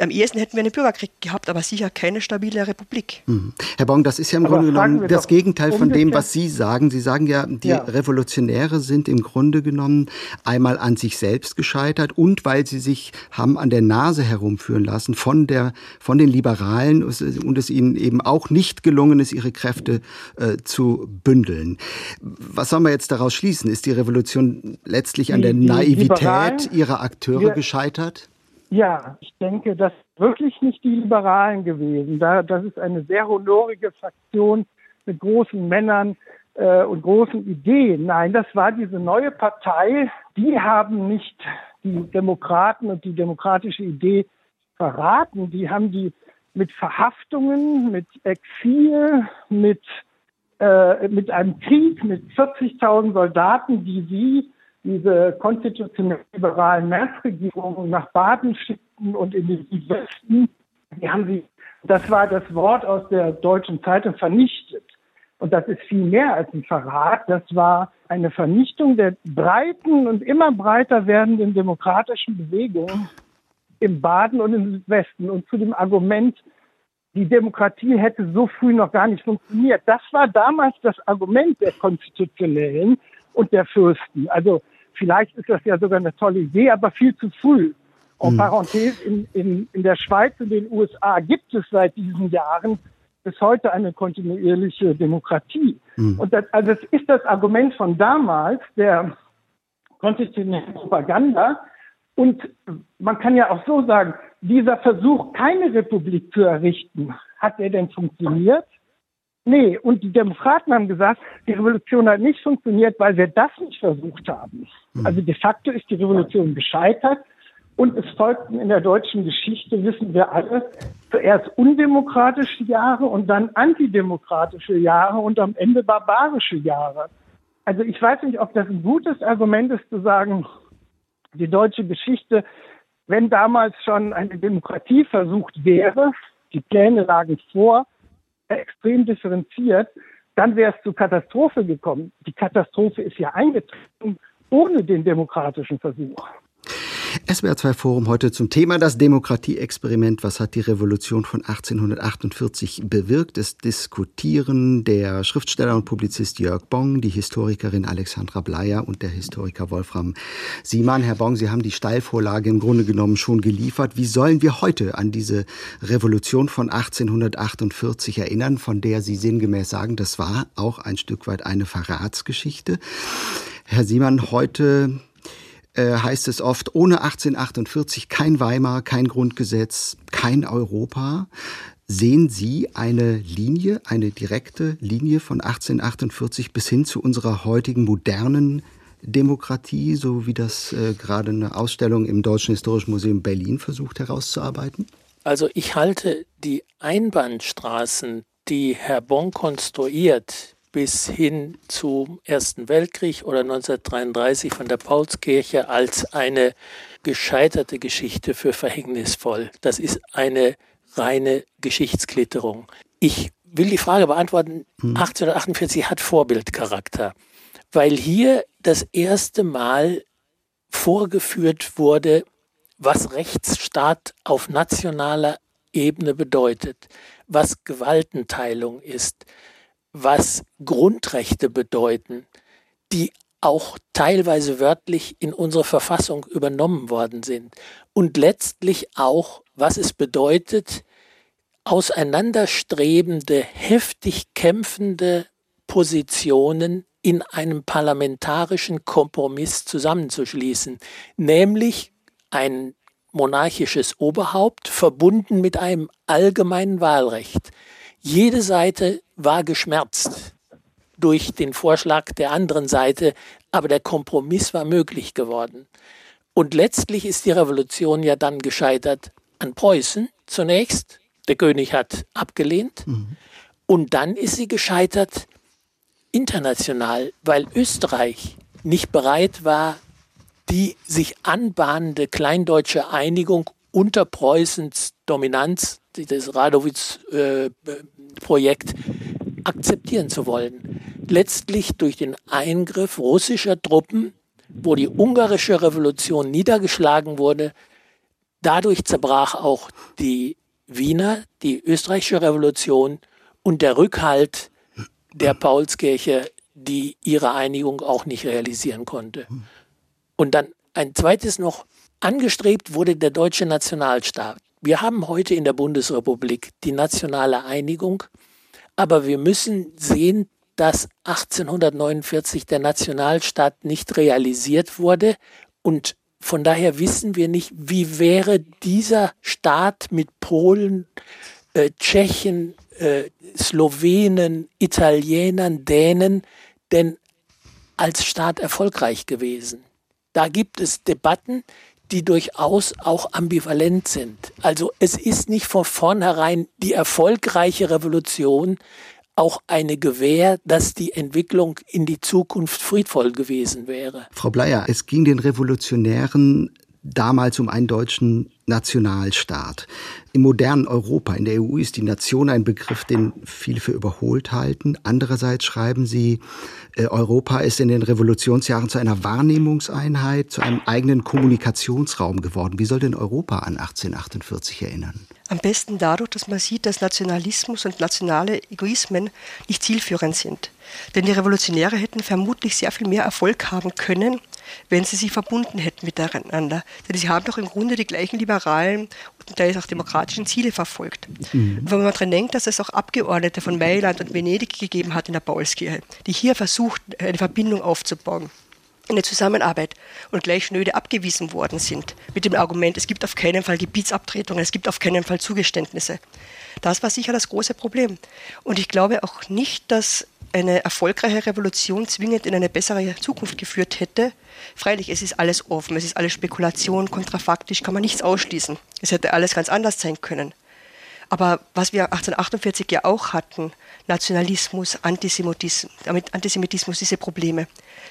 am ehesten hätten wir einen Bürgerkrieg gehabt, aber sicher keine stabile Republik. Mhm. Herr Bong, das ist ja im aber Grunde genommen das Gegenteil von dem, was Sie sagen. Sie sagen ja, die ja. Revolutionäre sind im Grunde genommen einmal an sich selbst gescheitert und weil sie sich haben an der Nase herumführen lassen von, der, von den Liberalen und es ihnen eben auch nicht gelungen ist, ihre Kräfte äh, zu bündeln. Was soll man jetzt daraus schließen? Ist die Revolution letztlich an der Naivität ihrer Akteure gescheitert? Ja, ich denke, das ist wirklich nicht die Liberalen gewesen. Da, das ist eine sehr honorige Fraktion mit großen Männern äh, und großen Ideen. Nein, das war diese neue Partei. Die haben nicht die Demokraten und die demokratische Idee verraten. Die haben die mit Verhaftungen, mit Exil, mit, äh, mit einem Krieg mit 40.000 Soldaten, die sie diese konstitutionell liberalen Märzregierungen nach Baden schickten und in den Südwesten, die haben sie, das war das Wort aus der deutschen Zeitung, vernichtet. Und das ist viel mehr als ein Verrat. Das war eine Vernichtung der breiten und immer breiter werdenden demokratischen Bewegungen im Baden und im Südwesten. Und zu dem Argument, die Demokratie hätte so früh noch gar nicht funktioniert. Das war damals das Argument der Konstitutionellen und der Fürsten. Also vielleicht ist das ja sogar eine tolle Idee, aber viel zu früh. En hm. parenthèse, in, in, in der Schweiz und den USA gibt es seit diesen Jahren bis heute eine kontinuierliche Demokratie. Mhm. Und das, also das ist das Argument von damals, der konstitutionellen Propaganda. Und man kann ja auch so sagen, dieser Versuch, keine Republik zu errichten, hat er denn funktioniert? Nee, und die Demokraten haben gesagt, die Revolution hat nicht funktioniert, weil wir das nicht versucht haben. Mhm. Also de facto ist die Revolution gescheitert und es folgten in der deutschen Geschichte, wissen wir alle, zuerst undemokratische Jahre und dann antidemokratische Jahre und am Ende barbarische Jahre. Also ich weiß nicht, ob das ein gutes Argument ist zu sagen, die deutsche Geschichte, wenn damals schon eine Demokratie versucht wäre, die Pläne lagen vor, extrem differenziert, dann wäre es zu Katastrophe gekommen. Die Katastrophe ist ja eingetreten ohne den demokratischen Versuch. SWR 2 Forum heute zum Thema das Demokratieexperiment. Was hat die Revolution von 1848 bewirkt? Es diskutieren der Schriftsteller und Publizist Jörg Bong, die Historikerin Alexandra Bleier und der Historiker Wolfram Siemann. Herr Bong, Sie haben die Steilvorlage im Grunde genommen schon geliefert. Wie sollen wir heute an diese Revolution von 1848 erinnern, von der Sie sinngemäß sagen, das war auch ein Stück weit eine Verratsgeschichte? Herr Siemann, heute heißt es oft, ohne 1848 kein Weimar, kein Grundgesetz, kein Europa. Sehen Sie eine Linie, eine direkte Linie von 1848 bis hin zu unserer heutigen modernen Demokratie, so wie das äh, gerade eine Ausstellung im Deutschen Historischen Museum Berlin versucht herauszuarbeiten? Also ich halte die Einbahnstraßen, die Herr Bon konstruiert, bis hin zum Ersten Weltkrieg oder 1933 von der Paulskirche als eine gescheiterte Geschichte für verhängnisvoll. Das ist eine reine Geschichtsklitterung. Ich will die Frage beantworten, 1848 hm. hat Vorbildcharakter, weil hier das erste Mal vorgeführt wurde, was Rechtsstaat auf nationaler Ebene bedeutet, was Gewaltenteilung ist, was Grundrechte bedeuten, die auch teilweise wörtlich in unsere Verfassung übernommen worden sind und letztlich auch, was es bedeutet, auseinanderstrebende, heftig kämpfende Positionen in einem parlamentarischen Kompromiss zusammenzuschließen, nämlich ein monarchisches Oberhaupt verbunden mit einem allgemeinen Wahlrecht. Jede Seite war geschmerzt durch den Vorschlag der anderen Seite, aber der Kompromiss war möglich geworden. Und letztlich ist die Revolution ja dann gescheitert an Preußen zunächst. Der König hat abgelehnt. Mhm. Und dann ist sie gescheitert international, weil Österreich nicht bereit war, die sich anbahnende kleindeutsche Einigung unter Preußens Dominanz, das Radowitz-Projekt, äh, akzeptieren zu wollen. Letztlich durch den Eingriff russischer Truppen, wo die ungarische Revolution niedergeschlagen wurde, dadurch zerbrach auch die Wiener, die österreichische Revolution und der Rückhalt der Paulskirche, die ihre Einigung auch nicht realisieren konnte. Und dann ein zweites noch, angestrebt wurde der deutsche Nationalstaat. Wir haben heute in der Bundesrepublik die nationale Einigung, aber wir müssen sehen, dass 1849 der Nationalstaat nicht realisiert wurde und von daher wissen wir nicht, wie wäre dieser Staat mit Polen, äh, Tschechen, äh, Slowenen, Italienern, Dänen denn als Staat erfolgreich gewesen. Da gibt es Debatten, die durchaus auch ambivalent sind. Also es ist nicht von vornherein die erfolgreiche Revolution auch eine Gewähr, dass die Entwicklung in die Zukunft friedvoll gewesen wäre. Frau Bleier, es ging den Revolutionären damals um einen deutschen Nationalstaat. Im modernen Europa, in der EU, ist die Nation ein Begriff, den viele für überholt halten. Andererseits schreiben sie, äh, Europa ist in den Revolutionsjahren zu einer Wahrnehmungseinheit, zu einem eigenen Kommunikationsraum geworden. Wie soll denn Europa an 1848 erinnern? Am besten dadurch, dass man sieht, dass Nationalismus und nationale Egoismen nicht zielführend sind. Denn die Revolutionäre hätten vermutlich sehr viel mehr Erfolg haben können, wenn sie sich verbunden hätten miteinander. Denn sie haben doch im Grunde die gleichen liberalen und teils auch demokratischen Ziele verfolgt. Mhm. wenn man daran denkt, dass es auch Abgeordnete von Mailand und Venedig gegeben hat in der Paulskirche, die hier versuchten, eine Verbindung aufzubauen. eine Zusammenarbeit und gleich schnöde abgewiesen worden sind mit dem Argument, es gibt auf keinen Fall Gebietsabtretungen, es gibt auf keinen Fall Zugeständnisse. Das war sicher das große Problem. Und ich glaube auch nicht, dass eine erfolgreiche Revolution zwingend in eine bessere Zukunft geführt hätte. Freilich, es ist alles offen, es ist alles Spekulation, kontrafaktisch, kann man nichts ausschließen. Es hätte alles ganz anders sein können. Aber was wir 1848 ja auch hatten, Nationalismus, Antisemitismus, Antisemitismus, diese Probleme,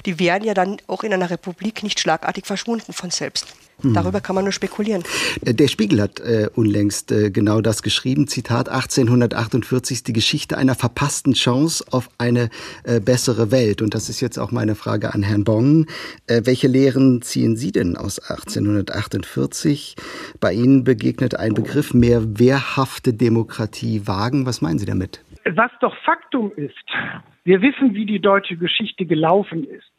die wären ja dann auch in einer Republik nicht schlagartig verschwunden von selbst. Hm. Darüber kann man nur spekulieren. Äh, der Spiegel hat äh, unlängst äh, genau das geschrieben. Zitat 1848 die Geschichte einer verpassten Chance auf eine äh, bessere Welt. Und das ist jetzt auch meine Frage an Herrn Bong. Äh, welche Lehren ziehen Sie denn aus 1848? Bei Ihnen begegnet ein Begriff mehr wehrhafte Demokratie wagen. Was meinen Sie damit? Was doch Faktum ist, wir wissen, wie die deutsche Geschichte gelaufen ist.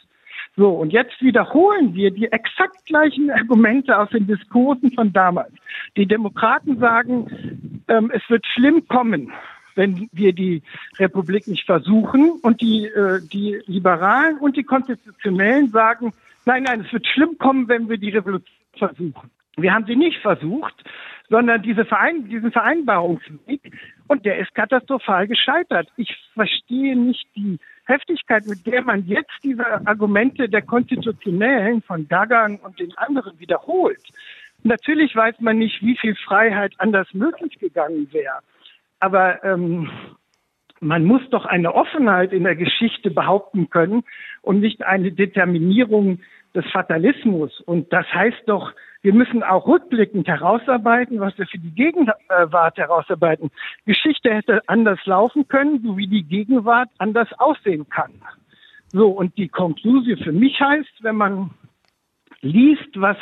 So, und jetzt wiederholen wir die exakt gleichen Argumente aus den Diskursen von damals. Die Demokraten sagen, ähm, es wird schlimm kommen, wenn wir die Republik nicht versuchen. Und die, äh, die Liberalen und die Konstitutionellen sagen, nein, nein, es wird schlimm kommen, wenn wir die Revolution versuchen. Wir haben sie nicht versucht, sondern diese Verein diesen Vereinbarungsweg und der ist katastrophal gescheitert. Ich verstehe nicht die Heftigkeit, mit der man jetzt diese Argumente der Konstitutionellen von Dagan und den anderen wiederholt. Natürlich weiß man nicht, wie viel Freiheit anders möglich gegangen wäre. Aber ähm, man muss doch eine Offenheit in der Geschichte behaupten können und nicht eine Determinierung des Fatalismus. Und das heißt doch, wir müssen auch rückblickend herausarbeiten, was wir für die Gegenwart herausarbeiten. Geschichte hätte anders laufen können, so wie die Gegenwart anders aussehen kann. So, und die Konklusion für mich heißt, wenn man liest, was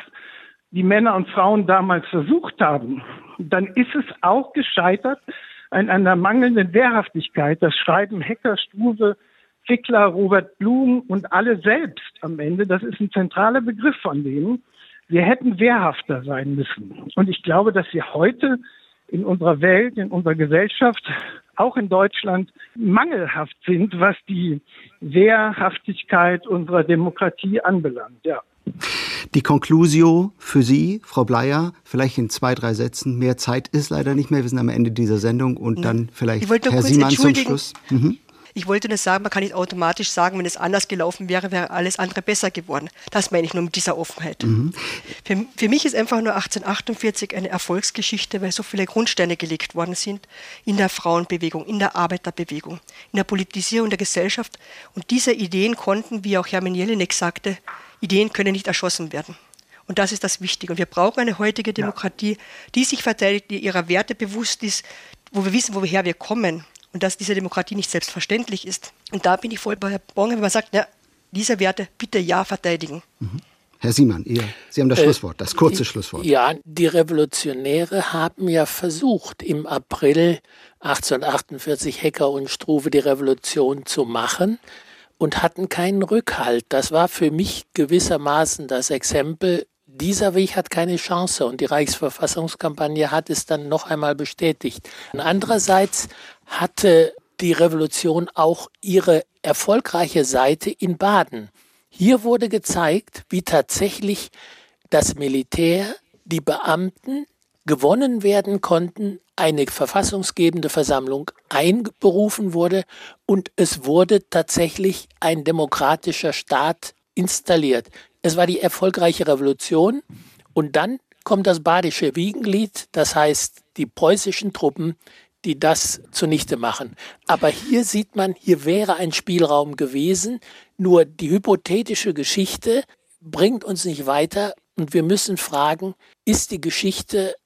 die Männer und Frauen damals versucht haben, dann ist es auch gescheitert an einer mangelnden Wehrhaftigkeit. Das schreiben Hecker, Struve, Fickler, Robert Blum und alle selbst am Ende. Das ist ein zentraler Begriff von denen. Wir hätten wehrhafter sein müssen. Und ich glaube, dass wir heute in unserer Welt, in unserer Gesellschaft, auch in Deutschland, mangelhaft sind, was die Wehrhaftigkeit unserer Demokratie anbelangt. Ja. Die Conclusio für Sie, Frau Bleier, vielleicht in zwei, drei Sätzen. Mehr Zeit ist leider nicht mehr. Wir sind am Ende dieser Sendung und dann vielleicht Herr Siemann zum Schluss. Mhm. Ich wollte nur sagen, man kann nicht automatisch sagen, wenn es anders gelaufen wäre, wäre alles andere besser geworden. Das meine ich nur mit dieser Offenheit. Mhm. Für, für, mich ist einfach nur 1848 eine Erfolgsgeschichte, weil so viele Grundsteine gelegt worden sind in der Frauenbewegung, in der Arbeiterbewegung, in der Politisierung der Gesellschaft. Und diese Ideen konnten, wie auch Hermann Jelinek sagte, Ideen können nicht erschossen werden. Und das ist das Wichtige. Und wir brauchen eine heutige Demokratie, die sich verteidigt, die ihrer Werte bewusst ist, wo wir wissen, woher wir kommen und dass diese Demokratie nicht selbstverständlich ist. Und da bin ich voll bei Herrn Bonge, wenn man sagt, ja, diese Werte bitte ja verteidigen. Mhm. Herr Siemann, ihr, Sie haben das äh, Schlusswort, das kurze Schlusswort. Ja, die Revolutionäre haben ja versucht, im April 1848 Hecker und Struve die Revolution zu machen und hatten keinen Rückhalt. Das war für mich gewissermaßen das Exempel, dieser Weg hat keine Chance und die Reichsverfassungskampagne hat es dann noch einmal bestätigt. Andererseits hatte die Revolution auch ihre erfolgreiche Seite in Baden. Hier wurde gezeigt, wie tatsächlich das Militär, die Beamten gewonnen werden konnten, eine verfassungsgebende Versammlung einberufen wurde und es wurde tatsächlich ein demokratischer Staat installiert. Es war die erfolgreiche Revolution. Und dann kommt das badische Wiegenlied, das heißt die preußischen Truppen, die das zunichte machen. Aber hier sieht man, hier wäre ein Spielraum gewesen, nur die hypothetische Geschichte bringt uns nicht weiter. Und wir müssen fragen, ist die Geschichte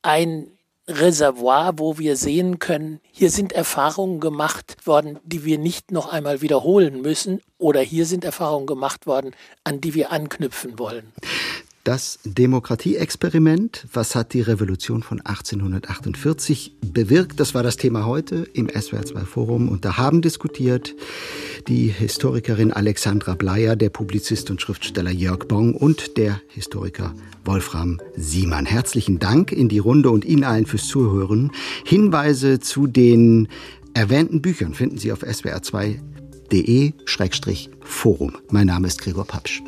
ein Reservoir, wo wir sehen können, hier sind Erfahrungen gemacht worden, die wir nicht noch einmal wiederholen müssen, oder hier sind Erfahrungen gemacht worden, an die wir anknüpfen wollen. Das Demokratieexperiment, was hat die Revolution von 1848 bewirkt? Das war das Thema heute im SWR2 Forum und da haben diskutiert die Historikerin Alexandra Bleier, der Publizist und Schriftsteller Jörg Bong und der Historiker Wolfram Siemann. Herzlichen Dank in die Runde und Ihnen allen fürs Zuhören. Hinweise zu den erwähnten Büchern finden Sie auf swr2.de-forum. Mein Name ist Gregor Papsch.